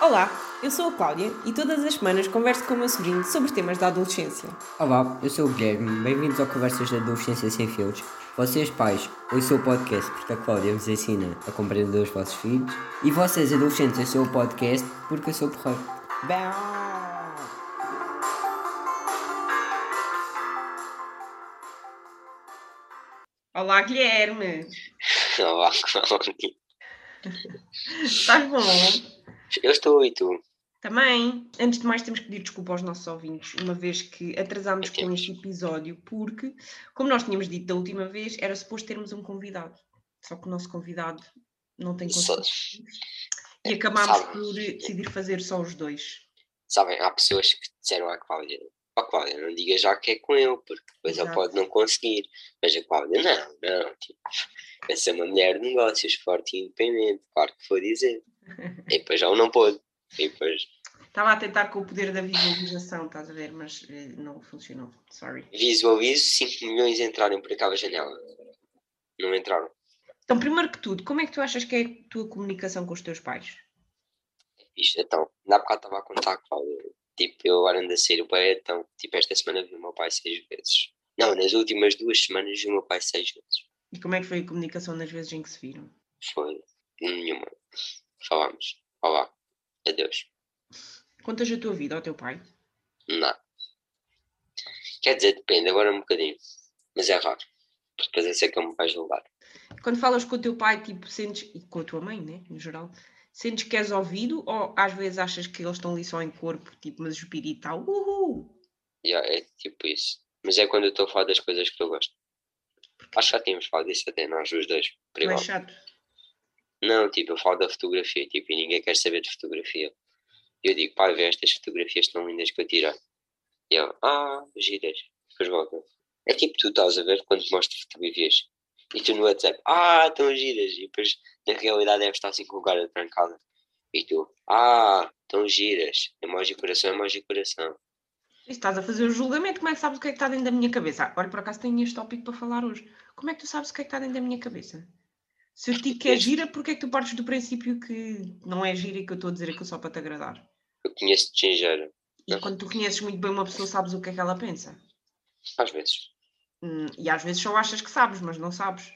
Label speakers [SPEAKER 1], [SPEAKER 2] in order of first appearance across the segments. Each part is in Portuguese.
[SPEAKER 1] Olá, eu sou a Cláudia e todas as semanas converso com o meu sobrinho sobre temas da adolescência.
[SPEAKER 2] Olá, eu sou o Guilherme, bem-vindos ao Conversas da Adolescência Sem Filtros. Vocês, pais, ouçam o podcast porque a Cláudia vos ensina a compreender os vossos filhos. E vocês, adolescentes, ouçam o podcast porque eu sou porreiro.
[SPEAKER 1] Olá, Guilherme!
[SPEAKER 3] Olá, Cláudia.
[SPEAKER 1] Estás bom?
[SPEAKER 3] Eu estou e tu?
[SPEAKER 1] Também. Antes de mais, temos que pedir desculpa aos nossos ouvintes, uma vez que atrasámos com este episódio, porque, como nós tínhamos dito da última vez, era suposto termos um convidado. Só que o nosso convidado não tem conseguido. E acabámos
[SPEAKER 3] Sabe.
[SPEAKER 1] por eh, decidir fazer só os dois.
[SPEAKER 3] Sabem, há pessoas que disseram à Cláudia: Ó Cláudia, não diga já que é com ele, porque depois ele
[SPEAKER 1] Exato.
[SPEAKER 3] pode não conseguir. Mas a Cláudia, não, não. Tipo, essa é uma mulher de negócios forte e independente, claro que vou dizer. E depois já não pôde. E depois
[SPEAKER 1] Estava a tentar com o poder da visualização, estás a ver, mas eh, não funcionou. Sorry.
[SPEAKER 3] visualizo 5 milhões entrarem por aquela janela. Não entraram.
[SPEAKER 1] Então, primeiro que tudo, como é que tu achas que é a tua comunicação com os teus pais?
[SPEAKER 3] Isto, então, na bocado estava a contar Cláudia. Tipo, eu agora ando a ser o pai, então, tipo, esta semana vi o meu pai seis vezes. Não, nas últimas duas semanas vi o meu pai seis vezes.
[SPEAKER 1] E como é que foi a comunicação nas vezes em que se viram?
[SPEAKER 3] Foi nenhuma. Falámos. Olá. Adeus.
[SPEAKER 1] Contas a tua vida ao teu pai?
[SPEAKER 3] Não. Quer dizer, depende, agora um bocadinho. Mas é raro. Porque depois eu sei que ele me vai julgar.
[SPEAKER 1] Quando falas com o teu pai, tipo, sentes, e com a tua mãe, né, no geral, sentes que és ouvido ou às vezes achas que eles estão ali só em corpo, tipo, mas o espírito está, uhul!
[SPEAKER 3] E é tipo isso. Mas é quando eu estou a falar das coisas que eu gosto. Acho que já tínhamos falado disso até nós os dois.
[SPEAKER 1] Tu és
[SPEAKER 3] Privado.
[SPEAKER 1] chato.
[SPEAKER 3] Não, tipo, eu falo da fotografia, tipo, e ninguém quer saber de fotografia. Eu digo, pai, vê estas fotografias tão lindas que eu tirei. E ele, ah, giras. Depois volta. É tipo, tu estás a ver quando te mostro fotografias. E tu no WhatsApp, ah, tão giras. E depois, na realidade, deve estar assim com o cara trancada. E tu, ah, tão giras. Emoji coração, emoji coração.
[SPEAKER 1] E se estás a fazer o julgamento, como é que sabes o que é que está dentro da minha cabeça? Olha, por acaso tenho este tópico para falar hoje. Como é que tu sabes o que é que está dentro da minha cabeça? Se eu te digo que é gira, porque é que tu partes do princípio que não é gira e que eu estou a dizer aquilo só para te agradar?
[SPEAKER 3] Eu conheço de gingeira.
[SPEAKER 1] E
[SPEAKER 3] Não.
[SPEAKER 1] quando tu conheces muito bem uma pessoa, sabes o que é que ela pensa.
[SPEAKER 3] Às vezes.
[SPEAKER 1] Hum, e às vezes só achas que sabes, mas não sabes.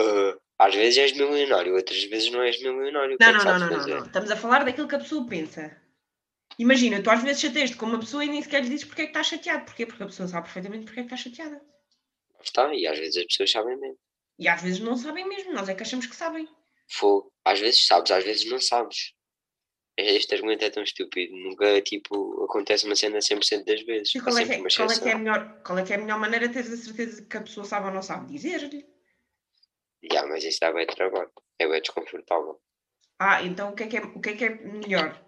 [SPEAKER 3] Ah, às vezes és milionário, outras vezes não és milionário.
[SPEAKER 1] Não,
[SPEAKER 3] é
[SPEAKER 1] não, não, não, não,
[SPEAKER 3] fazer?
[SPEAKER 1] não. Estamos a falar daquilo que a pessoa pensa. Imagina, tu às vezes chateias com uma pessoa e nem sequer lhe dizes porque é que estás chateado. Porquê? Porque a pessoa sabe perfeitamente porque é que está chateada.
[SPEAKER 3] Está, e às vezes as pessoas sabem mesmo.
[SPEAKER 1] E às vezes não sabem mesmo, nós é que achamos que sabem.
[SPEAKER 3] Fogo. Às vezes sabes, às vezes não sabes. Este argumento é tão estúpido. Nunca, tipo, acontece uma cena 100% das vezes.
[SPEAKER 1] E qual é, que é, qual, é que é a melhor, qual é que é a melhor maneira de teres a certeza que a pessoa sabe ou não sabe? Dizer-lhe.
[SPEAKER 3] Já, mas isso dá bem trabalho. É bem desconfortável.
[SPEAKER 1] Ah, então o que é que é, o que é, que é melhor?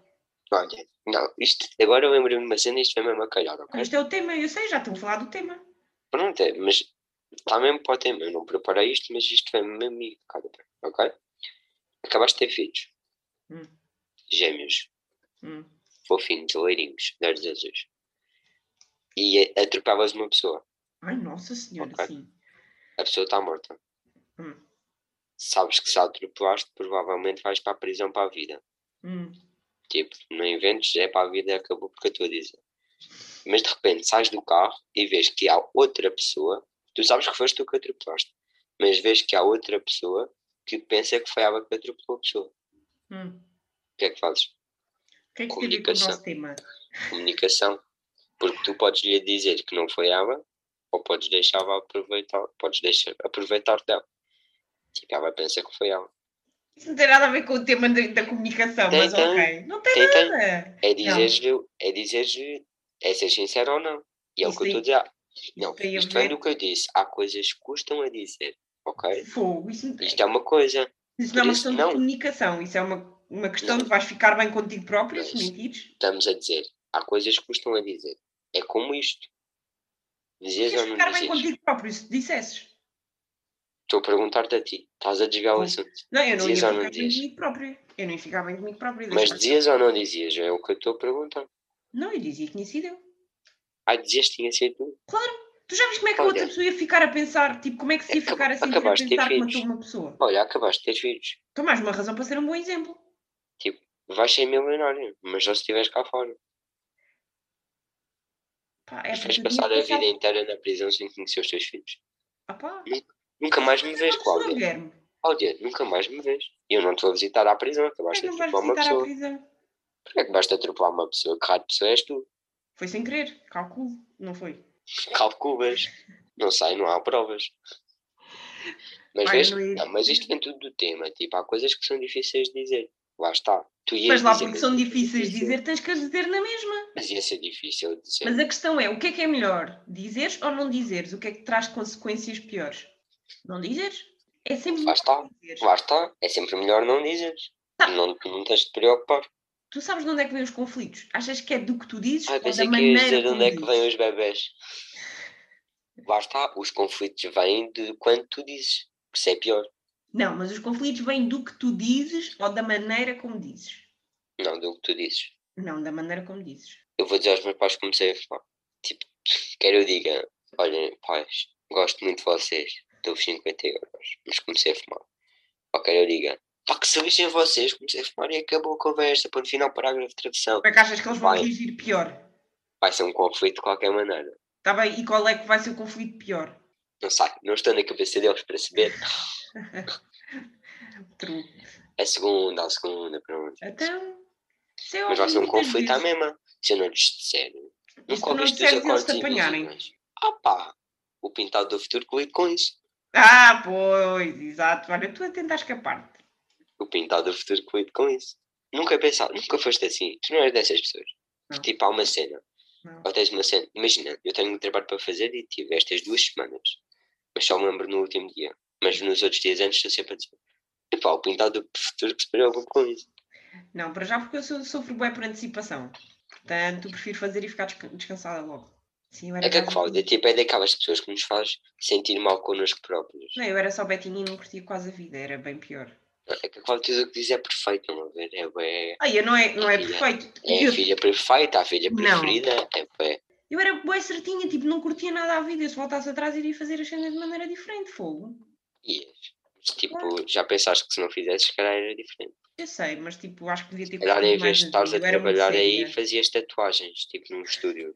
[SPEAKER 3] Olha, não, isto, agora eu lembro-me de uma cena e isto foi mesmo a calhar, ok?
[SPEAKER 1] Este é o tema, eu sei, já estou a falar do tema.
[SPEAKER 3] Pronto, é, mas está mesmo para o tema. Eu não preparei isto, mas isto foi mesmo e ok? Acabaste de ter filhos.
[SPEAKER 1] Hum.
[SPEAKER 3] Gêmeos.
[SPEAKER 1] Hum.
[SPEAKER 3] Fofinhos, loirinhos, de olhos azuis. E atropelas uma pessoa.
[SPEAKER 1] Ai, nossa senhora,
[SPEAKER 3] Ok.
[SPEAKER 1] sim.
[SPEAKER 3] A pessoa está morta.
[SPEAKER 1] Hum.
[SPEAKER 3] Sabes que se atropelaste, provavelmente vais para a prisão para a vida.
[SPEAKER 1] Hum.
[SPEAKER 3] Tipo, não inventes, é para a vida, acabou porque eu estou a dizer. Mas de repente sais do carro e vês que há outra pessoa, tu sabes que foste tu que atropelaste, mas vês que há outra pessoa que pensa que foi ela que atropelou a pessoa.
[SPEAKER 1] Hum.
[SPEAKER 3] O que é que fazes?
[SPEAKER 1] O que é que tem
[SPEAKER 3] Comunicação. Comunicação. Porque tu podes lhe dizer que não foi ela, ou podes deixá-la aproveitar, podes deixar aproveitar dela. Tipo, ela pensa que foi ela.
[SPEAKER 1] Isso não tem nada a ver com o tema da, da comunicação,
[SPEAKER 3] Tem,
[SPEAKER 1] mas
[SPEAKER 3] tem.
[SPEAKER 1] ok. Não tem
[SPEAKER 3] Tem, tem.
[SPEAKER 1] nada.
[SPEAKER 3] É dizer-lhe, é dizer-lhe, é ser sincero ou não. E é o que eu
[SPEAKER 1] tem-
[SPEAKER 3] estou a dizer. Não,
[SPEAKER 1] tem
[SPEAKER 3] isto
[SPEAKER 1] ver-
[SPEAKER 3] do que eu disse. Há coisas que custam a dizer, ok?
[SPEAKER 1] Fogo, isso
[SPEAKER 3] Isto é uma coisa.
[SPEAKER 1] isso não é uma questão de
[SPEAKER 3] não.
[SPEAKER 1] comunicação, isso é uma, uma questão
[SPEAKER 3] Não.
[SPEAKER 1] de vais ficar bem contigo próprio se mentires.
[SPEAKER 3] Estamos a dizer. Há coisas que custam a dizer. É como isto. Dizes ou não
[SPEAKER 1] ficar bem
[SPEAKER 3] dizes?
[SPEAKER 1] contigo próprio se dissesses.
[SPEAKER 3] Estou a perguntar-te a ti. Estás a desviar o assunto.
[SPEAKER 1] Não, eu não
[SPEAKER 3] Dizias
[SPEAKER 1] ia
[SPEAKER 3] ou não
[SPEAKER 1] ficar bem comigo próprio. Eu não ia ficar bem comigo próprio.
[SPEAKER 3] Mas dizias ou não dizias? É o que eu estou a perguntar.
[SPEAKER 1] Não, eu dizia que tinha sido eu.
[SPEAKER 3] Ah, dizias que tinha sido tu?
[SPEAKER 1] Tu já viste como é que a outra
[SPEAKER 3] Olha.
[SPEAKER 1] pessoa ia ficar a pensar? Tipo, como é que se ia
[SPEAKER 3] Acab-
[SPEAKER 1] ficar a sentir a pensar que matou
[SPEAKER 3] filhos.
[SPEAKER 1] uma pessoa?
[SPEAKER 3] Olha, acabaste de ter filhos.
[SPEAKER 1] Então mais uma razão para ser um bom exemplo.
[SPEAKER 3] Tipo, vais ser milionário, mas só se estiveres cá fora.
[SPEAKER 1] Pá, é eu
[SPEAKER 3] passar a vida inteira na prisão sem conhecer os teus filhos.
[SPEAKER 1] Ah, pá.
[SPEAKER 3] Nunca mais me vês, Cláudia. Cláudia, nunca mais me vês. E eu não te vou visitar à prisão, acabaste de atropelar uma pessoa. Porquê é que basta atropelar uma pessoa? Que raio de pessoa és tu?
[SPEAKER 1] Foi sem querer, calculo, não foi?
[SPEAKER 3] Calculas. Não sei, não há provas. Mas
[SPEAKER 1] Olha,
[SPEAKER 3] vês,
[SPEAKER 1] não
[SPEAKER 3] não, mas isto vem tudo do tema. Tipo, há coisas que são difíceis de dizer. Lá está. Tu
[SPEAKER 1] Mas lá porque são
[SPEAKER 3] ser
[SPEAKER 1] difíceis de dizer, tens que as dizer na mesma.
[SPEAKER 3] Mas ia ser difícil de dizer.
[SPEAKER 1] Mas a questão é, o que é que é melhor? Dizeres ou não dizeres? O que é que traz consequências piores? Não dizeres? É sempre
[SPEAKER 3] Lá está.
[SPEAKER 1] melhor dizeres.
[SPEAKER 3] Lá está. É sempre melhor não dizeres.
[SPEAKER 1] Tá.
[SPEAKER 3] Não, não tens de te preocupar.
[SPEAKER 1] Tu sabes de onde é que vêm os conflitos? Achas que é do que tu dizes
[SPEAKER 3] Ah,
[SPEAKER 1] ou da
[SPEAKER 3] pensei que
[SPEAKER 1] maneira
[SPEAKER 3] dizer de onde é que vêm os bebés. Lá está. Os conflitos vêm de quando tu dizes. Que isso é pior.
[SPEAKER 1] Não, mas os conflitos vêm do que tu dizes ou da maneira como dizes?
[SPEAKER 3] Não, do que tu dizes.
[SPEAKER 1] Não, da maneira como dizes.
[SPEAKER 3] Eu vou dizer aos meus pais que comecei a falar. Tipo, quero eu diga, olhem, pais, gosto muito de vocês, dou-vos 50 euros, mas comecei a fumar. Ou quero eu diga, pá, que se lixem vocês, comecei a fumar e acabou a conversa, ponto final, parágrafo de tradução.
[SPEAKER 1] Como é que achas que eles vão
[SPEAKER 3] Vai.
[SPEAKER 1] reagir pior?
[SPEAKER 3] Vai ser um conflito de qualquer maneira.
[SPEAKER 1] Está bem? E qual é que vai ser o conflito pior?
[SPEAKER 3] Não sei, não estou na cabeça deles para saber. A segunda, a segunda, pronto.
[SPEAKER 1] Então, isso é
[SPEAKER 3] Mas vai ser um conflito à mesma. Se eu não lhes disser,
[SPEAKER 1] se não
[SPEAKER 3] ouviste os
[SPEAKER 1] disseres, eles
[SPEAKER 3] acordes
[SPEAKER 1] te apanharem?
[SPEAKER 3] Ah pá, o pintado do futuro que lide com isso.
[SPEAKER 1] Ah, pois, exato. Olha, tu a tentar escapar-te.
[SPEAKER 3] O pintado do futuro que lide com isso. Nunca pensava, nunca foste assim. Tu não és dessas pessoas.
[SPEAKER 1] Não.
[SPEAKER 3] Tipo, há uma cena.
[SPEAKER 1] Não.
[SPEAKER 3] Ou tens uma cena. Imagina, eu tenho um trabalho para fazer e tive estas duas semanas. Mas só me lembro no último dia. Mas nos outros dias antes estou sempre a dizer. Epá, o pintado do futuro que se preocupe com isso.
[SPEAKER 1] Não, para já porque eu sou- sofro bem por antecipação. Portanto, prefiro fazer e ficar desca- descansada logo. Sim,
[SPEAKER 3] É que a
[SPEAKER 1] gajo-
[SPEAKER 3] Cláudia, tipo, é daquelas pessoas que nos faz sentir mal connosco próprios.
[SPEAKER 1] Não, eu era só betinha e não curtia quase a vida, era bem pior.
[SPEAKER 3] É que a tudo o que diz é perfeito, não é? É, é,
[SPEAKER 1] Ah, não é, não é
[SPEAKER 3] Filha.
[SPEAKER 1] perfeito.
[SPEAKER 3] é
[SPEAKER 1] eu,
[SPEAKER 3] a filha perfeita, a filha
[SPEAKER 1] Não.
[SPEAKER 3] preferida. É, é,
[SPEAKER 1] eu era bem certinha, tipo, não curtia nada a vida. Se voltasse atrás iria fazer as cenas de maneira diferente, fogo.
[SPEAKER 3] ias. Mas, tipo, já pensaste que se não fizesses, se calhar era diferente.
[SPEAKER 1] Eu sei, mas tipo, acho que devia ter
[SPEAKER 3] Se calhar em vez de estares a trabalhar aí,
[SPEAKER 1] séria.
[SPEAKER 3] fazias tatuagens, tipo num estúdio.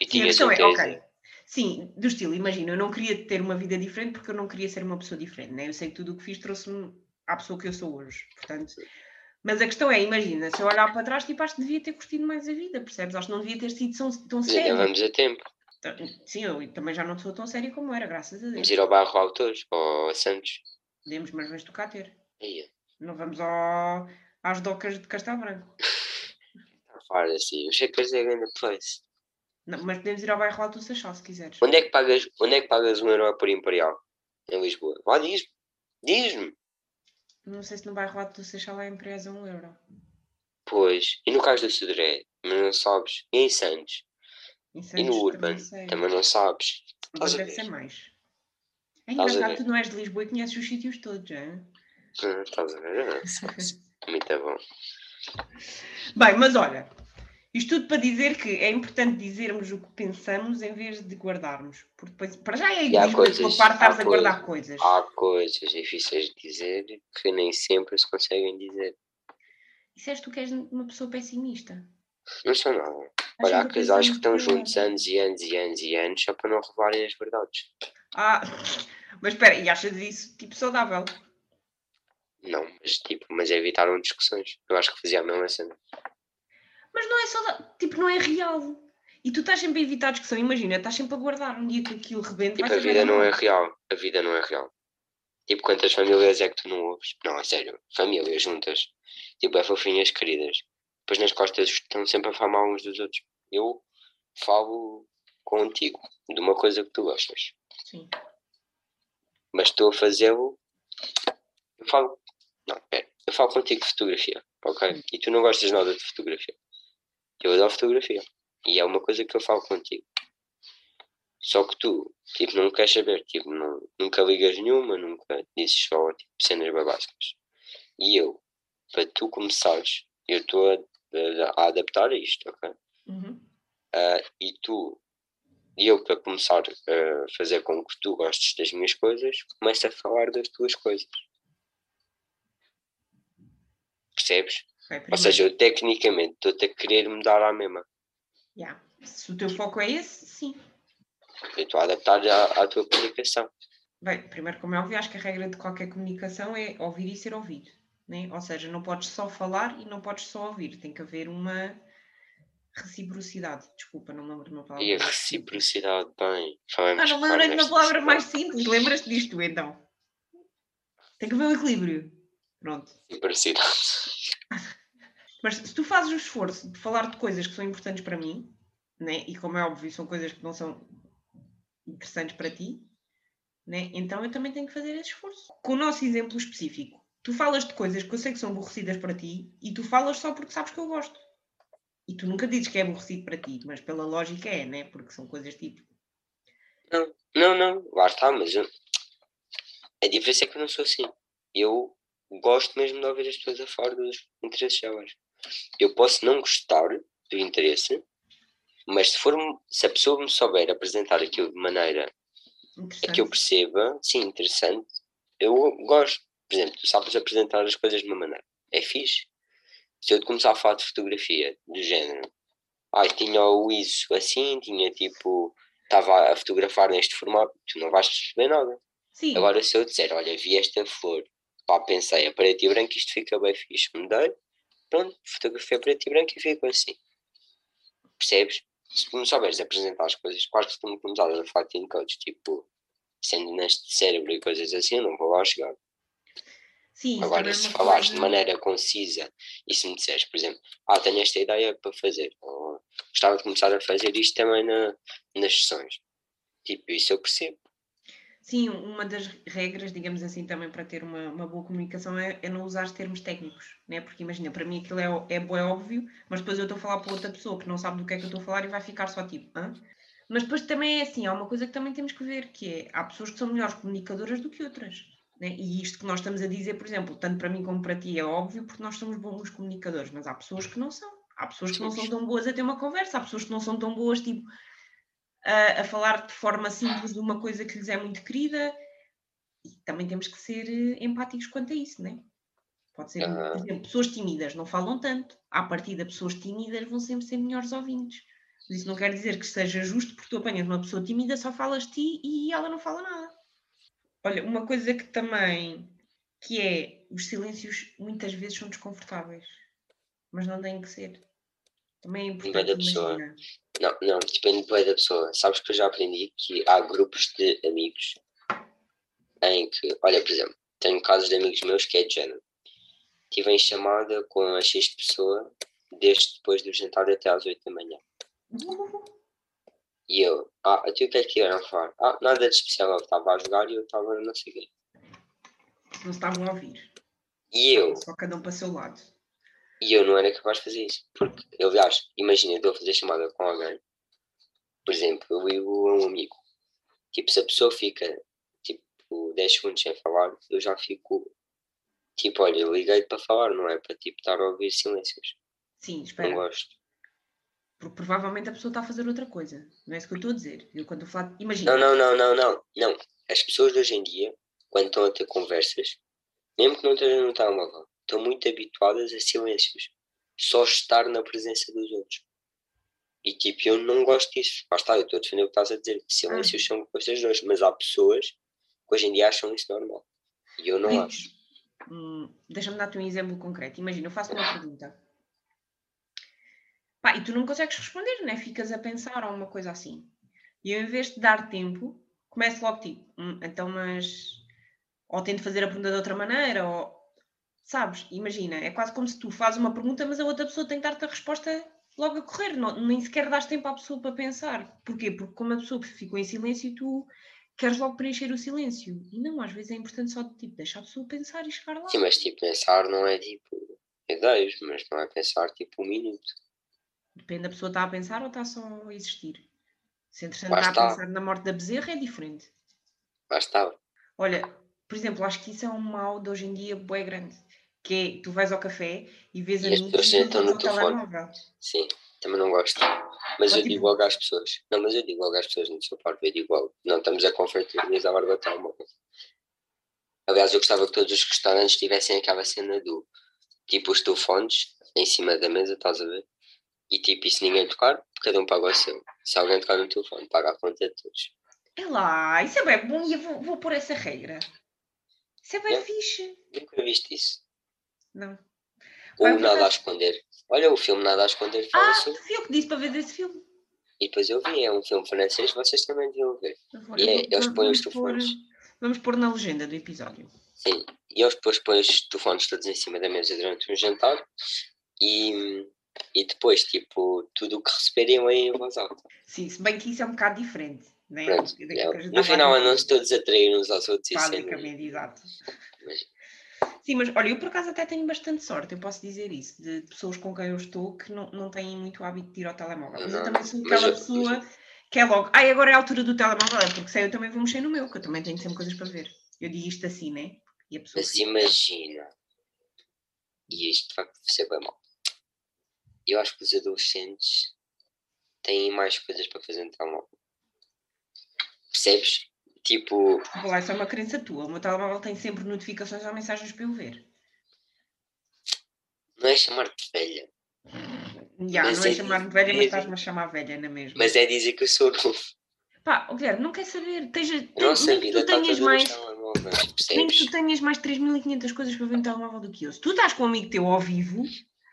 [SPEAKER 3] E
[SPEAKER 1] Sim,
[SPEAKER 3] tinhas um
[SPEAKER 1] é, ok. Sim, do estilo, imagina, eu não queria ter uma vida diferente porque eu não queria ser uma pessoa diferente, né? Eu sei que tudo o que fiz trouxe-me à pessoa que eu sou hoje, portanto. Mas a questão é, imagina, se eu olhar para trás, tipo, acho que devia ter curtido mais a vida, percebes? Acho que não devia ter sido tão, tão
[SPEAKER 3] Mas ainda
[SPEAKER 1] sério.
[SPEAKER 3] vamos a tempo.
[SPEAKER 1] Sim, eu também já não sou tão séria como era, graças a Deus.
[SPEAKER 3] Vamos ir ao bairro Autores, ou a Santos.
[SPEAKER 1] Podemos, mas vamos tocar ter. Não vamos ao, às docas de Castelo Branco.
[SPEAKER 3] está a falar assim. Que és a grande place.
[SPEAKER 1] Não, mas podemos ir ao bairro Alto do Seixal, se quiseres.
[SPEAKER 3] Onde é que pagas, onde é que pagas um euro por Imperial? Em Lisboa. Lá diz-me. Diz-me.
[SPEAKER 1] Não sei se no bairro Alto do Seixal é empresa 1 euro.
[SPEAKER 3] Pois. E no caso do Sodré? Mas não sabes. E em Santos?
[SPEAKER 1] Em
[SPEAKER 3] E no
[SPEAKER 1] também
[SPEAKER 3] Urban?
[SPEAKER 1] sei.
[SPEAKER 3] Também não sabes.
[SPEAKER 1] Mas
[SPEAKER 3] a
[SPEAKER 1] deve ser mais. É
[SPEAKER 3] Estás a
[SPEAKER 1] engraçado, tu não és de Lisboa e conheces os sítios todos?
[SPEAKER 3] Ah, Estás a ver? Ah, Muito bom.
[SPEAKER 1] Bem, mas olha, isto tudo para dizer que é importante dizermos o que pensamos em vez de guardarmos. Porque depois, para já é egoísmo tua
[SPEAKER 3] coisas-
[SPEAKER 1] parte estares
[SPEAKER 3] há
[SPEAKER 1] a guardar coisas.
[SPEAKER 3] Há coisas difíceis de dizer que nem sempre se conseguem dizer.
[SPEAKER 1] Disseste tu que és uma pessoa pessimista.
[SPEAKER 3] Não sou nada. Olha, há
[SPEAKER 1] que
[SPEAKER 3] casais que estão juntos anos e anos e anos e anos só para não revelarem as verdades.
[SPEAKER 1] Ah, mas espera, e achas isso tipo saudável?
[SPEAKER 3] Não, mas tipo, mas evitaram discussões. Eu acho que fazia a mesma cena.
[SPEAKER 1] Mas não é saudável, tipo, não é real. E tu estás sempre a evitar discussão, imagina, estás sempre a guardar um dia que aquilo rebente.
[SPEAKER 3] Tipo, a vida não é real. A vida não é real. Tipo, quantas famílias é que tu não ouves? Não, é sério. Famílias juntas. Tipo, é fofinhas queridas. Depois nas costas estão sempre a falar mal uns dos outros. Eu falo contigo de uma coisa que tu gostas.
[SPEAKER 1] Sim.
[SPEAKER 3] mas estou a fazê-lo. Eu falo. Não, pera. Eu falo contigo de fotografia, ok? E tu não gostas nada de fotografia. Eu adoro fotografia. E é uma coisa que eu falo contigo. Só que tu, tipo, não queres saber, tipo, não, nunca ligas nenhuma, nunca dizes só, tipo, cenas babásicas. E eu, para tu começares, eu estou a, a- a adaptar isto, ok?
[SPEAKER 1] Uhum.
[SPEAKER 3] Ah, e tu, e eu para começar a fazer com que tu gostes das minhas coisas, começo a falar das tuas coisas. Percebes?
[SPEAKER 1] Ok,
[SPEAKER 3] Ou seja, eu tecnicamente estou-te a querer mudar à mesma.
[SPEAKER 1] Yeah. Se o teu foco é esse, sim.
[SPEAKER 3] Eu estou a adaptar à, à tua comunicação.
[SPEAKER 1] Bem, primeiro, como é óbvio, acho que a regra de qualquer comunicação é ouvir e ser ouvido. Né? Ou seja, não podes só falar e não podes só ouvir. Tem que haver uma reciprocidade. Desculpa, não me lembro de uma palavra.
[SPEAKER 3] E a reciprocidade, bem. Falamos
[SPEAKER 1] Ah, não lembrei de uma palavra mais simples. Lembras-te disto, então? Tem que haver um equilíbrio. Pronto.
[SPEAKER 3] Reciprocidade.
[SPEAKER 1] Mas se tu fazes o esforço de falar de coisas que são importantes para mim, né? e como é óbvio, são coisas que não são interessantes para ti, né? então eu também tenho que fazer esse esforço. Com o nosso exemplo específico, tu falas de coisas que eu sei que são aborrecidas para ti e tu falas só porque sabes que eu gosto. E tu nunca dizes que é aborrecido para ti, mas pela lógica é, né? Porque são coisas tipo.
[SPEAKER 3] Não, não, lá está, mas eu... a diferença é que eu não sou assim. Eu gosto mesmo de ouvir as pessoas a falar dos interesses delas. Eu posso não gostar do interesse, mas se, for, se a pessoa me souber apresentar aquilo de maneira a que eu perceba, sim, interessante, eu gosto. Por exemplo, tu sabes apresentar as coisas de uma maneira. É fixe. Se eu te começar a falar de fotografia, do género, ai, tinha o ISO assim, tinha tipo, estava a fotografar neste formato, tu não vais perceber nada.
[SPEAKER 1] Sim,
[SPEAKER 3] Agora, se eu disser, olha, vi esta flor, pá, pensei, a preto e branco, isto fica bem fixe, mudei, pronto, fotografia preto e branco e fico assim. Percebes? Se tu me souberes apresentar as coisas, quase que tu me começares a falar de encodes, tipo, sendo neste cérebro e coisas assim, eu não vou lá chegar.
[SPEAKER 1] sim.
[SPEAKER 3] Agora,
[SPEAKER 1] é
[SPEAKER 3] se falares de
[SPEAKER 1] coisa-
[SPEAKER 3] maneira concisa e se me disseres, por exemplo, ah, tenho esta ideia para fazer, ou gostava de começar a fazer isto também na, nas sessões, tipo, isso eu percebo.
[SPEAKER 1] Sim, uma das regras, digamos assim, também para ter uma, uma boa comunicação é, é não usar os termos técnicos, né? Porque imagina, para mim aquilo é, é bué óbvio, mas depois eu estou a falar para outra pessoa que não sabe do que é que eu estou a falar e vai ficar só tipo, hã? Mas depois também é assim, há uma coisa que também temos que ver, que é, há pessoas que são melhores comunicadoras do que outras, né? E isto que nós estamos a dizer, por exemplo, tanto para mim como para ti é óbvio, porque nós somos bons comunicadores, mas há pessoas que não são. Há pessoas que não são tão boas a ter uma conversa, há pessoas que não são tão boas, tipo, a, a falar de forma simples de uma coisa que lhes é muito querida e também temos que ser eh, empáticos quanto a isso, né? Pode ser, por exemplo, pessoas tímidas não falam tanto. À partida, pessoas tímidas vão sempre ser melhores ouvintes. Mas isso não quer dizer que seja justo, porque tu apanhas uma pessoa tímida, só falas de ti e ela não fala nada. Olha, uma coisa que também, que é, os silêncios muitas vezes são desconfortáveis, mas não têm que ser. Também é importante
[SPEAKER 3] da pessoa. Não, não, depende bem da pessoa. Sabes que eu já aprendi que há grupos de amigos em que, olha, por exemplo, tenho casos de amigos meus que é de género. Estive em chamada com a X pessoa desde depois do jantar até às 8 da manhã. E eu, ah, a ti o que é que iam falar? Ah, nada de especial, eu estava a jogar e eu estava não sei o quê.
[SPEAKER 1] Não estavam a ouvir.
[SPEAKER 3] E eu,
[SPEAKER 1] Só cada um para o seu lado.
[SPEAKER 3] E eu não era capaz de fazer isso. Porque, aliás, imagina, eu estou a fazer chamada com alguém, por exemplo, eu ligo a um amigo. Tipo, se a pessoa fica, tipo, 10 segundos sem falar, eu já fico, tipo, olha, eu liguei para falar, não é para, tipo, estar a ouvir silêncios.
[SPEAKER 1] Sim,
[SPEAKER 3] Não
[SPEAKER 1] espera.
[SPEAKER 3] gosto.
[SPEAKER 1] Porque provavelmente a pessoa está a fazer outra coisa. Não é isso que eu estou a dizer. Eu quando eu falo. Imagina.
[SPEAKER 3] Não, não, não, não, não, não. As pessoas de hoje em dia, quando estão a ter conversas, mesmo que não estejam no telemóvel, estão muito habituadas a silêncios. Só estar na presença dos outros. E tipo, eu não gosto disso. Lá está, eu estou a defender o que estás a dizer. Silêncios são coisas dois, mas há pessoas que hoje em dia acham isso normal. E eu não
[SPEAKER 1] Sim.
[SPEAKER 3] acho.
[SPEAKER 1] Hum, Deixa-me dar-te um exemplo concreto. Imagina, eu faço uma pergunta. Pá, e tu não consegues responder, né? Ficas a pensar ou uma coisa assim. E eu, em vez de dar tempo, começo logo tipo, "Hum, então, mas. Ou tento fazer a pergunta de outra maneira, ou. Sabes? Imagina, é quase como se tu fazes uma pergunta, mas a outra pessoa tem que dar-te a resposta logo a correr. Não, nem sequer dás tempo à pessoa para pensar. Porquê? Porque como a pessoa ficou em silêncio, tu queres logo preencher o silêncio. E não, às vezes é importante só tipo, deixar a pessoa pensar e chegar lá.
[SPEAKER 3] Sim, mas tipo, pensar não é tipo ideias, mas não é pensar tipo um minuto.
[SPEAKER 1] Depende da pessoa estar a pensar ou está só a existir. Se entretanto
[SPEAKER 3] Lá
[SPEAKER 1] está a
[SPEAKER 3] está.
[SPEAKER 1] pensar na morte da bezerra, é diferente.
[SPEAKER 3] Lá está.
[SPEAKER 1] Olha, por exemplo, acho que isso é um mal de hoje em dia bué grande. Que é, tu vais ao café e vês
[SPEAKER 3] E as pessoas sentam no telefone. Sim, também não gosto. Mas eu
[SPEAKER 1] tipo-
[SPEAKER 3] digo logo às pessoas. Não, mas eu digo logo às pessoas no seu parte. Eu digo logo. Não estamos a confraternizar a telemóvel. Aliás, eu gostava que todos os restaurantes tivessem aquela cena do tipo os telefones em cima da mesa, estás a ver? E tipo, e se ninguém tocar, cada um paga o seu. Se alguém tocar no telefone, paga a conta de todos.
[SPEAKER 1] É lá, isso é bem bom e eu vou, vou pôr essa regra. Isso é bem
[SPEAKER 3] É.
[SPEAKER 1] fixe.
[SPEAKER 3] Nunca viste isso?
[SPEAKER 1] Não. Vai,
[SPEAKER 3] Nada a Esconder. Olha, o filme Nada a Esconder fala
[SPEAKER 1] Ah,
[SPEAKER 3] sobre.
[SPEAKER 1] fui eu que disse para ver esse filme.
[SPEAKER 3] E depois eu vi, é um filme francês, vocês também deviam ver.
[SPEAKER 1] Vou-
[SPEAKER 3] E é, eles põem os telefones.
[SPEAKER 1] Vamos pôr na legenda do episódio.
[SPEAKER 3] Sim, e eles depois põem os telefones todos em cima da mesa durante um jantar e, e depois, tipo, tudo o que receberem é em voz alta.
[SPEAKER 1] Sim, se bem que isso é um bocado diferente. Né?
[SPEAKER 3] Pronto, é. No final andam-se todos a trair uns aos outros.
[SPEAKER 1] Basicamente, exato.
[SPEAKER 3] Mas-
[SPEAKER 1] Sim, mas olha, eu por acaso até tenho bastante sorte, eu posso dizer isso, de pessoas com quem eu estou que não, não têm muito hábito de ir ao telemóvel. Mas eu também sou
[SPEAKER 3] mas
[SPEAKER 1] aquela
[SPEAKER 3] eu-
[SPEAKER 1] pessoa que é logo, ai, agora é a altura do telemóvel, é porque sei, eu também vou mexer no meu, que eu também tenho sempre coisas para ver. Eu digo isto assim, né? E a pessoa.
[SPEAKER 3] Mas
[SPEAKER 1] fica,
[SPEAKER 3] imagina. E isto de facto deve ser bem mal. Eu acho que os adolescentes têm mais coisas para fazer no telemóvel. Percebes? Tipo,
[SPEAKER 1] Vou lá, isso é uma crença tua. O meu telemóvel tem sempre notificações ou mensagens para eu ver.
[SPEAKER 3] não é chamar-te velha,
[SPEAKER 1] Já,
[SPEAKER 3] Mas
[SPEAKER 1] não é
[SPEAKER 3] é-
[SPEAKER 1] chamar-me velha, mas
[SPEAKER 3] é-
[SPEAKER 1] estás-me a chamar velha, na mesma.
[SPEAKER 3] mas é dizer que eu sou novo.
[SPEAKER 1] Pá, ó, Guilherme, não quer saber. Esteja,
[SPEAKER 3] A nossa
[SPEAKER 1] nem que
[SPEAKER 3] vida
[SPEAKER 1] tu
[SPEAKER 3] está
[SPEAKER 1] tenhas mais. Nem que tu tenhas mais 3.500 coisas para ver no telemóvel do que eu. Se tu estás com um amigo teu ao vivo,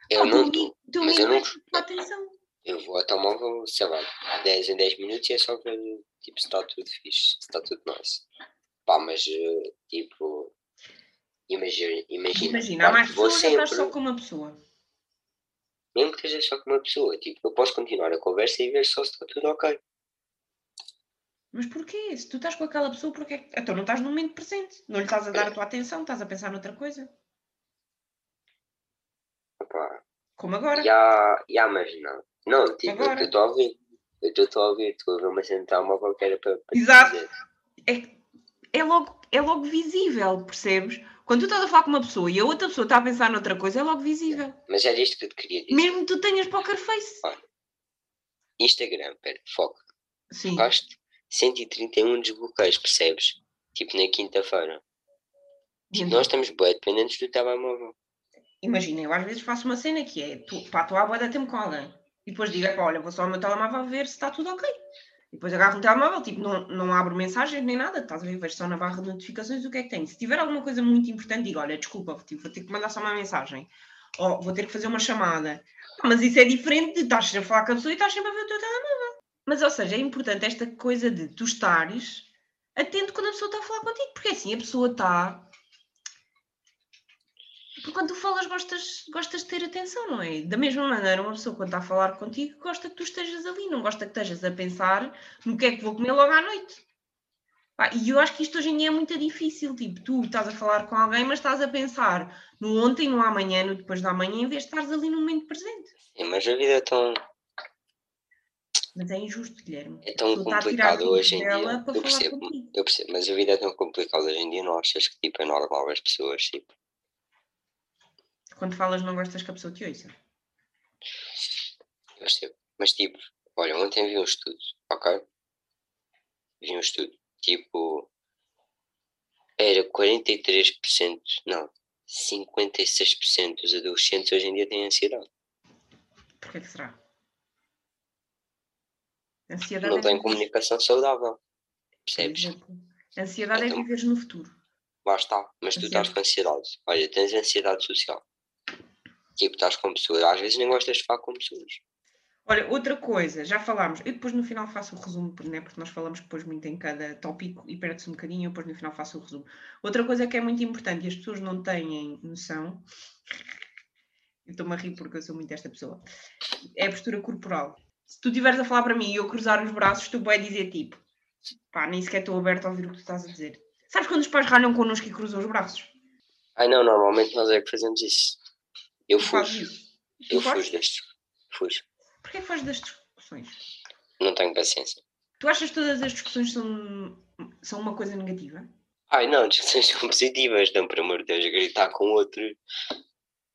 [SPEAKER 3] Eu
[SPEAKER 1] pá, o
[SPEAKER 3] não estou.
[SPEAKER 1] o
[SPEAKER 3] mas eu não-
[SPEAKER 1] te dar atenção.
[SPEAKER 3] Eu vou ao telemóvel, sei lá, 10 em 10 minutos e é só ver tipo, se está tudo fixe, se está tudo nice. Pá, mas eh, tipo, imagina, imagina,
[SPEAKER 1] Imagina, há mais pessoas estás
[SPEAKER 3] sempre,
[SPEAKER 1] só com uma pessoa?
[SPEAKER 3] mesmo que esteja só com uma pessoa, tipo, eu posso continuar a conversa e ver só se está tudo ok.
[SPEAKER 1] Mas porquê? Se tu estás com aquela pessoa, porquê? Então não estás no momento presente. Não lhe estás a dar a tua atenção, estás a pensar noutra coisa.
[SPEAKER 3] Opá,
[SPEAKER 1] Como agora.
[SPEAKER 3] já, já, mas não. Não, tipo,
[SPEAKER 1] Agora.
[SPEAKER 3] eu estou a ouvir. Eu estou a ouvir, estou a ver uma cena que era para, para
[SPEAKER 1] Exato. É, é, logo, é logo visível, percebes? Quando tu estás a falar com uma pessoa e a outra pessoa está a pensar noutra coisa, é logo visível.
[SPEAKER 3] Mas era isto que eu te queria dizer.
[SPEAKER 1] Mesmo que tu tenhas poker face.
[SPEAKER 3] Instagram, pera, foco.
[SPEAKER 1] Sim.
[SPEAKER 3] Gasto 131 desbloqueios, percebes? Tipo na quinta-feira.
[SPEAKER 1] Então,
[SPEAKER 3] Nós estamos bem dependentes do telemóvel.
[SPEAKER 1] Imagina, eu às vezes faço uma cena que é, tu, pá, estou à boa da tempo com alguém. E depois digo, "Epá, olha, vou só ao meu telemóvel ver se está tudo ok. E depois agarro no telemóvel, tipo, não, não abro mensagens nem nada, estás a ver, vejo só na barra de notificações o que é que tem. Se tiver alguma coisa muito importante, digo, olha, desculpa, tipo, vou ter que mandar só uma mensagem. Ou vou ter que fazer uma chamada. Mas isso é diferente de estás a falar com a pessoa e estás sempre a ver o teu telemóvel. Mas, ou seja, é importante esta coisa de tu estares atento quando a pessoa está a falar contigo, porque assim a pessoa está quando tu falas, gostas, gostas de ter atenção, não é? Da mesma maneira, uma pessoa quando está a falar contigo gosta que tu estejas ali, não gosta que estejas a pensar no que é que vou comer logo à noite. Pá, e eu acho que isto hoje em dia é muito difícil. Tipo, tu estás a falar com alguém, mas estás a pensar no ontem, no amanhã, no depois da amanhã, em vez de estares ali no momento presente.
[SPEAKER 3] É, mas a vida é tão,
[SPEAKER 1] Mas é injusto, Guilherme.
[SPEAKER 3] é tão complicada
[SPEAKER 1] tempo
[SPEAKER 3] hoje em dia. Eu percebo, eu percebo, mas a vida é tão complicada hoje em dia. Não achas que tipo, é normal as pessoas tipo,
[SPEAKER 1] Quando falas, não gostas que a pessoa te ouça.
[SPEAKER 3] Eu percebo. Mas tipo, olha, ontem vi um estudo, ok? Vi um estudo. Tipo, era 43%, não, 56% dos adolescentes hoje em dia têm ansiedade.
[SPEAKER 1] Porquê que será? Ansiedade
[SPEAKER 3] Não
[SPEAKER 1] é
[SPEAKER 3] têm comunicação saudável. Percebes?
[SPEAKER 1] Ansiedade é
[SPEAKER 3] Então-
[SPEAKER 1] viveres no futuro.
[SPEAKER 3] Lá está. Mas tu estás
[SPEAKER 1] Ansiedade.
[SPEAKER 3] com ansiedade. Olha, tens ansiedade social. Tipo, estás com pessoas. Às vezes nem gostas de falar com pessoas.
[SPEAKER 1] Olha, outra coisa, já falámos, eu depois no final faço o resumo, porque, né, porque nós falamos depois muito em cada tópico e perde-se um bocadinho, eu depois no final faço o resumo. Outra coisa que é muito importante e as pessoas não têm noção, eu estou-me a rir porque eu sou muito esta pessoa, é a postura corporal. Se tu estiveres a falar para mim e eu cruzar os braços, tu vai dizer tipo, pá, nem sequer estou aberto a ouvir o que tu estás a dizer. Sabes quando os pais ralham connosco e cruzam os braços?
[SPEAKER 3] Ai não, normalmente nós é que fazemos isso. Eu fujo. Eu fujo destes. Fujo.
[SPEAKER 1] Porquê fazes das discussões?
[SPEAKER 3] Não tenho paciência.
[SPEAKER 1] Tu achas que todas as discussões são, são uma coisa negativa?
[SPEAKER 3] Ai não, discussões são positivas. Não, por amor de Deus, gritar com outro.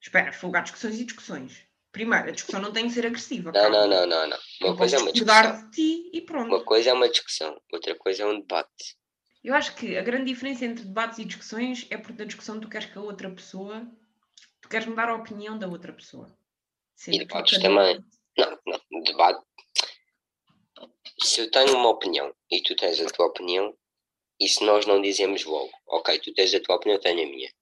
[SPEAKER 1] Espera, folgar discussões e discussões. Primeiro, a discussão não tem que ser agressiva.
[SPEAKER 3] Não, não, não, não, não. Uma
[SPEAKER 1] Eu
[SPEAKER 3] coisa é uma discussão.
[SPEAKER 1] de ti e pronto.
[SPEAKER 3] Uma coisa é uma discussão, outra coisa é um debate.
[SPEAKER 1] Eu acho que a grande diferença entre debates e discussões é porque na discussão tu queres que a outra pessoa queres mudar a opinião da outra pessoa.
[SPEAKER 3] E debates também. Não, não, debate. Se eu tenho uma opinião e tu tens a tua opinião, e se nós não dizemos logo, ok, tu tens a tua opinião, eu tenho a minha.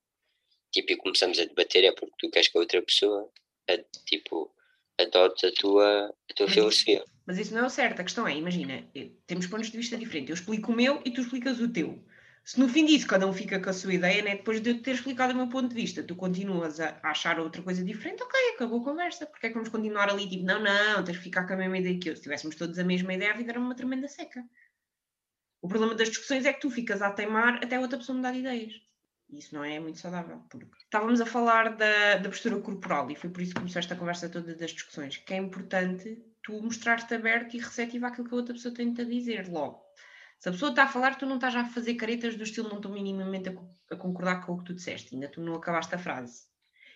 [SPEAKER 3] Tipo, e começamos a debater, é porque tu queres que a outra pessoa, a, tipo, adote a tua, a tua
[SPEAKER 1] Mas
[SPEAKER 3] filosofia.
[SPEAKER 1] Mas isso não é o certo. A questão é, imagina, temos pontos de vista diferentes. Eu explico o meu e tu explicas o teu. Se no fim disso cada um fica com a sua ideia, né? depois de eu ter explicado o meu ponto de vista, tu continuas a achar outra coisa diferente, ok, acabou a conversa. Porque é que vamos continuar ali, tipo, não, não, tens que ficar com a mesma ideia que eu. Se tivéssemos todos a mesma ideia, a vida era uma tremenda seca. O problema das discussões é que tu ficas a teimar até outra pessoa mudar de ideias. E isso não é muito saudável. Porque estávamos a falar da, da postura corporal e foi por isso que começou esta conversa toda das discussões, que é importante tu mostrar-te aberto e receptivo àquilo que a outra pessoa tem-te a dizer logo. Se a pessoa está a falar, tu não estás a fazer caretas do estilo não estou minimamente a, a concordar com o que tu disseste, ainda tu não acabaste a frase.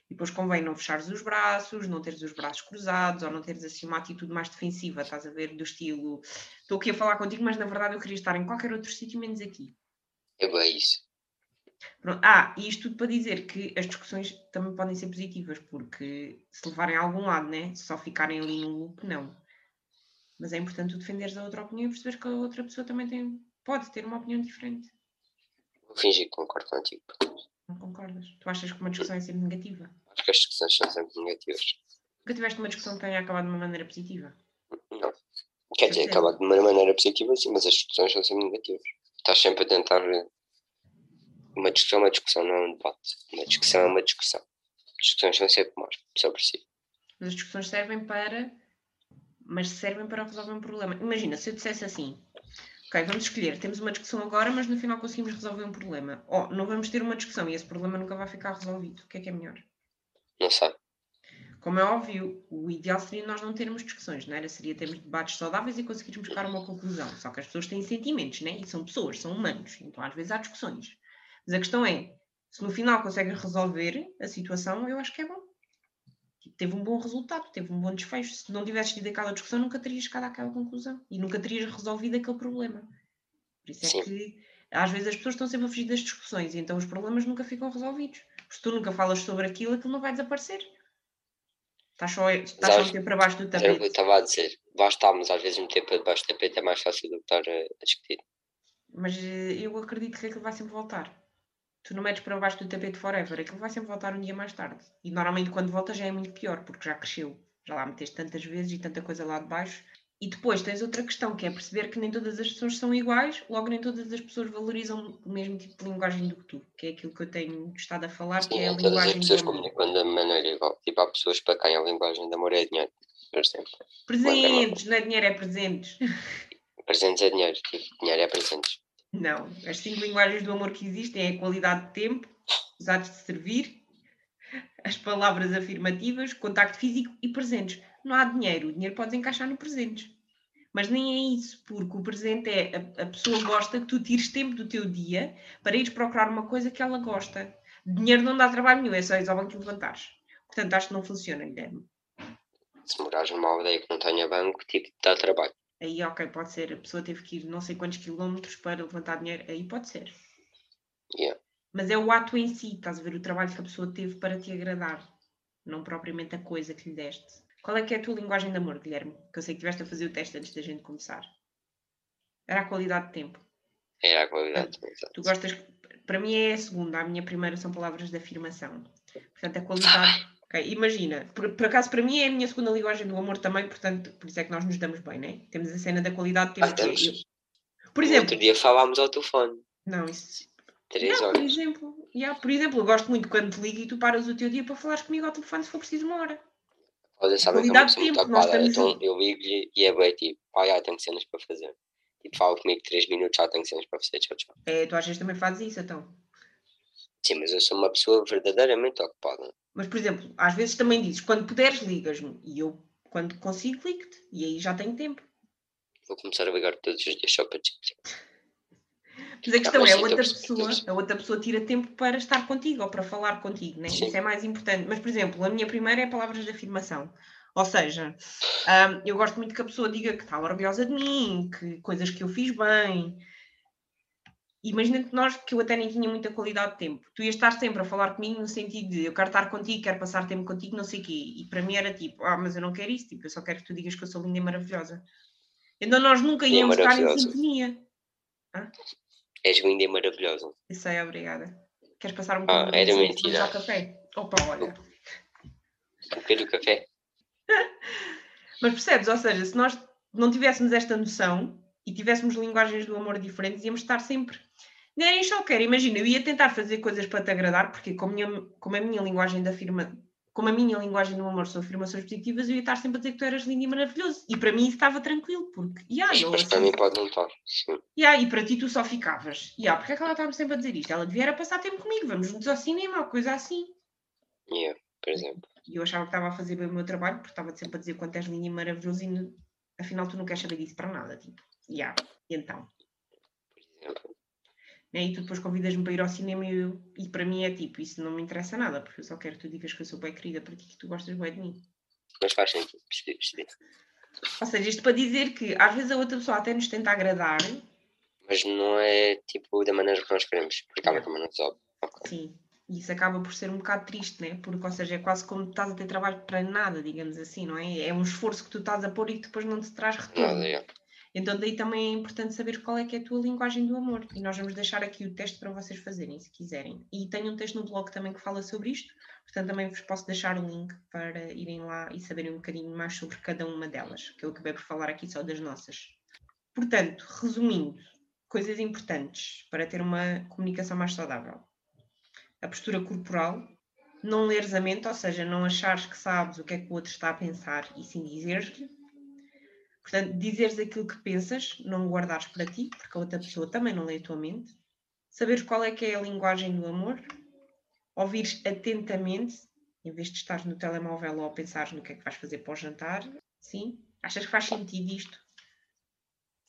[SPEAKER 1] E depois convém não fechares os braços, não teres os braços cruzados, ou não teres assim uma atitude mais defensiva, estás a ver, do estilo estou aqui a falar contigo, mas na verdade eu queria estar em qualquer outro sítio menos aqui.
[SPEAKER 3] É bem isso.
[SPEAKER 1] Pronto. Ah, e isto tudo para dizer que as discussões também podem ser positivas, porque se levarem a algum lado, né? Se só ficarem ali no loop, não. Mas é importante tu defenderes a outra opinião e perceberes que a outra pessoa também tem, pode ter uma opinião diferente.
[SPEAKER 3] Vou fingir que concordo contigo.
[SPEAKER 1] Não concordas? Tu achas que uma discussão é sempre negativa?
[SPEAKER 3] Acho que as discussões são sempre negativas.
[SPEAKER 1] Nunca tiveste uma discussão que tenha acabado de uma maneira positiva?
[SPEAKER 3] Não. Quer dizer,
[SPEAKER 1] Certeza.
[SPEAKER 3] acaba de uma maneira positiva, sim, mas as discussões são sempre negativas. Estás sempre a tentar. Uma discussão é uma discussão, não é um debate. Uma discussão é uma discussão. Discussões são sempre más, só por si.
[SPEAKER 1] Mas as discussões servem para. Mas servem para resolver um problema. Imagina, se eu dissesse assim: Ok, vamos escolher, temos uma discussão agora, mas no final conseguimos resolver um problema. Ou não vamos ter uma discussão e esse problema nunca vai ficar resolvido. O que é que é melhor?
[SPEAKER 3] Não sei.
[SPEAKER 1] Como é óbvio, o ideal seria nós não termos discussões, não era? Seria termos debates saudáveis e conseguirmos chegar a uma conclusão. Só que as pessoas têm sentimentos, né? E são pessoas, são humanos. Então às vezes há discussões. Mas a questão é, se no final conseguem resolver a situação, eu acho que é bom. Teve um bom resultado, teve um bom desfecho. Se não tivesses tido aquela discussão, nunca terias chegado àquela conclusão. E nunca terias resolvido aquele problema. Por isso é
[SPEAKER 3] Sim.
[SPEAKER 1] que às vezes as pessoas estão sempre a fugir das discussões e então os problemas nunca ficam resolvidos. Se tu nunca falas sobre aquilo, aquilo não vai desaparecer. Estás só, estás só a meter para baixo do
[SPEAKER 3] era o que eu
[SPEAKER 1] tapete.
[SPEAKER 3] estava a dizer. Bastámos às vezes meter para debaixo do tapete é mais fácil do que estar a, a discutir.
[SPEAKER 1] Mas eh, eu acredito que aquilo vai sempre voltar. Tu não metes para baixo do tapete forever, aquilo vai sempre voltar um dia mais tarde. E normalmente quando volta já é muito pior, porque já cresceu. Já lá meteste tantas vezes e tanta coisa lá de baixo. E depois tens outra questão, que é perceber que nem todas as pessoas são iguais, logo nem todas as pessoas valorizam o mesmo tipo de linguagem do que tu, que é aquilo que eu tenho estado a falar, que
[SPEAKER 3] Sim,
[SPEAKER 1] é a
[SPEAKER 3] todas as
[SPEAKER 1] linguagem do
[SPEAKER 3] pessoas comunicam da maneira igual. Tipo, há pessoas para quem a linguagem de amor é dinheiro, por exemplo.
[SPEAKER 1] Presentes, não é dinheiro, é presentes.
[SPEAKER 3] Presentes é dinheiro, tipo, dinheiro é presentes.
[SPEAKER 1] Não, as cinco linguagens do amor que existem é a qualidade de tempo, os atos de servir, as palavras afirmativas, contacto físico e presentes. Não há dinheiro, o dinheiro podes encaixar no presentes. Mas nem é isso, porque o presente é a, a pessoa gosta que tu tires tempo do teu dia para ires procurar uma coisa que ela gosta. Dinheiro não dá trabalho nenhum, é só ir ao banco e levantares. Portanto, acho que não funciona, Guilherme.
[SPEAKER 3] Se morares numa aldeia que não tenha banco, tipo, dá trabalho.
[SPEAKER 1] Aí, ok, pode ser. A pessoa teve que ir não sei quantos quilómetros para levantar dinheiro. Aí pode ser.
[SPEAKER 3] Yeah.
[SPEAKER 1] Mas é o ato em si, estás a ver o trabalho que a pessoa teve para te agradar, não propriamente a coisa que lhe deste. Qual é que é a tua linguagem de amor, Guilherme? Que eu sei que estiveste a fazer o teste antes da gente começar. Era a qualidade de tempo.
[SPEAKER 3] É a qualidade. exato.
[SPEAKER 1] Tu gostas, para mim é a segunda, a minha primeira são palavras de afirmação. Portanto, a qualidade. Ok, imagina, por, por acaso para mim é a minha segunda linguagem do amor também, portanto, por isso é que nós nos damos bem, né? Temos a cena da qualidade de tempo.
[SPEAKER 3] Ah,
[SPEAKER 1] que
[SPEAKER 3] temos.
[SPEAKER 1] eu- Por exemplo,
[SPEAKER 3] outro dia falámos ao telefone.
[SPEAKER 1] não, isso,
[SPEAKER 3] Três
[SPEAKER 1] Não, por
[SPEAKER 3] horas.
[SPEAKER 1] exemplo, yeah, por exemplo, eu gosto muito quando te ligo e tu paras o teu dia para falares comigo ao telefone se for preciso uma hora.
[SPEAKER 3] Olha, sabem que é uma pessoa muito ocupada. Então eu ligo-lhe e é bem tipo, ah, já tenho cenas para fazer. Tipo, fala comigo três minutos, já tenho cenas para fazer, tchau, tchau.
[SPEAKER 1] É, tu às vezes também fazes isso, então.
[SPEAKER 3] Sim, mas eu sou uma pessoa verdadeiramente ocupada.
[SPEAKER 1] Mas, por exemplo, às vezes também dizes, quando puderes, ligas-me. E eu, quando consigo, ligo-te. E aí já tenho tempo.
[SPEAKER 3] Vou começar a ligar todos os dias só para dizer.
[SPEAKER 1] Mas a questão é, a outra, pessoa,
[SPEAKER 3] a
[SPEAKER 1] outra pessoa tira tempo para estar contigo ou para falar contigo, né?
[SPEAKER 3] Sim.
[SPEAKER 1] Isso é mais importante. Mas, por exemplo, a minha primeira é palavras de afirmação. Ou seja, hum, eu gosto muito que a pessoa diga que está orgulhosa de mim, que coisas que eu fiz bem. Imagina que nós, que eu até nem tinha muita qualidade de tempo, tu ias estar sempre a falar comigo no sentido de eu quero estar contigo, quero passar tempo contigo, não sei o quê. E para mim era tipo, ah, mas eu não quero isso, tipo, eu só quero que tu digas que eu sou linda e maravilhosa. Então nós nunca íamos estar em sintonia.
[SPEAKER 3] És linda e maravilhosa.
[SPEAKER 1] Isso aí, obrigada. Queres passar um
[SPEAKER 3] Ah,
[SPEAKER 1] bocadinho
[SPEAKER 3] era
[SPEAKER 1] de tempo,
[SPEAKER 3] mentira.
[SPEAKER 1] vamos ao café? Opa, olha.
[SPEAKER 3] O que do café?
[SPEAKER 1] Mas percebes? Ou seja, se nós não tivéssemos esta noção e tivéssemos linguagens do amor diferentes, íamos estar sempre. Nem só quero, imagina, eu ia tentar fazer coisas para te agradar, porque como, a minha- como a minha linguagem da firma, como a minha linguagem do amor são afirmações positivas, eu ia estar sempre a dizer que tu eras lindo e maravilhoso. E para mim isso estava tranquilo, porque. Yeah,
[SPEAKER 3] Mas
[SPEAKER 1] eu,
[SPEAKER 3] para
[SPEAKER 1] assim,
[SPEAKER 3] mim pode não estar. Sim.
[SPEAKER 1] yeah, e para ti tu só ficavas. Yeah, porque é que ela estava sempre a dizer isto? Ela devia era passar tempo comigo, vamos juntos ao cinema, ou coisa assim.
[SPEAKER 3] Yeah, por exemplo.
[SPEAKER 1] E eu achava que estava a fazer bem o meu trabalho, porque estava sempre a dizer quanto és lindo e maravilhoso e afinal tu não queres saber disso para nada, tipo, yeah. então,
[SPEAKER 3] Por exemplo.
[SPEAKER 1] né? e tu depois convidas-me para ir ao cinema e, eu- e para mim é tipo, isso não me interessa nada, porque eu só quero que tu digas que eu sou bem querida para ti, que tu gostas bem de mim.
[SPEAKER 3] Mas faz sentido. Percebi.
[SPEAKER 1] Ou seja, isto para dizer que às vezes a outra pessoa até nos tenta agradar,
[SPEAKER 3] Mas não é tipo da maneira que nós queremos. Porque ela também não sabe. Ok.
[SPEAKER 1] sim, e isso acaba por ser um bocado triste, né? Porque, ou seja, é quase como estás a ter trabalho para nada, digamos assim, não é? É um esforço que tu estás a pôr e que depois não te traz retorno.
[SPEAKER 3] Nada, yeah.
[SPEAKER 1] Então daí também é importante saber qual é que é a tua linguagem do amor. E nós vamos deixar aqui o teste para vocês fazerem, se quiserem. E tenho um texto no blog também que fala sobre isto, portanto também vos posso deixar o link para irem lá e saberem um bocadinho mais sobre cada uma delas, que eu acabei por falar aqui só das nossas. Portanto, resumindo, coisas importantes para ter uma comunicação mais saudável. A postura corporal, não leres a mente, ou seja, não achares que sabes o que é que o outro está a pensar e sim dizer-lhe. Portanto, dizeres aquilo que pensas, não guardares para ti, porque a outra pessoa também não lê a tua mente. Saberes qual é que é a linguagem do amor. Ouvires atentamente, em vez de estares no telemóvel ou a pensares no que é que vais fazer para o jantar. Sim? Achas que faz sentido isto?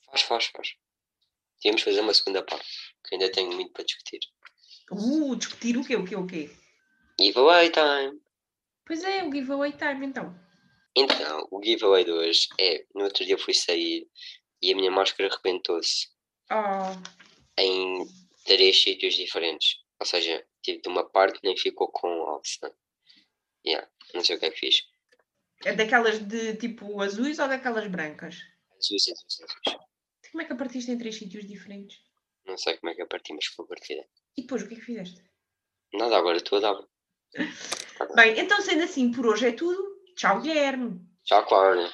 [SPEAKER 3] Faz, faz, faz. Tínhamos fazer uma segunda parte. Que ainda tenho muito para discutir.
[SPEAKER 1] Uh, discutir o quê, o quê, o quê?
[SPEAKER 3] Giveaway time!
[SPEAKER 1] Pois é, o giveaway time, então.
[SPEAKER 3] Então, o giveaway de hoje é: no outro dia fui sair e a minha máscara arrebentou-se
[SPEAKER 1] Oh,
[SPEAKER 3] em três sítios diferentes. Ou seja, tive de uma parte nem ficou com alça. Yeah, não sei o que é que fiz.
[SPEAKER 1] é daquelas de tipo azuis ou daquelas brancas?
[SPEAKER 3] Azuis, azuis, azuis.
[SPEAKER 1] Como é que a partiste em três sítios diferentes?
[SPEAKER 3] Não sei como é que eu parti, mas foi partida.
[SPEAKER 1] E depois, o que é que fizeste?
[SPEAKER 3] Nada, agora estou a dar.
[SPEAKER 1] Bem, então sendo assim, por hoje é tudo. Tchau, Guilherme.
[SPEAKER 3] Tchau, Cláudia.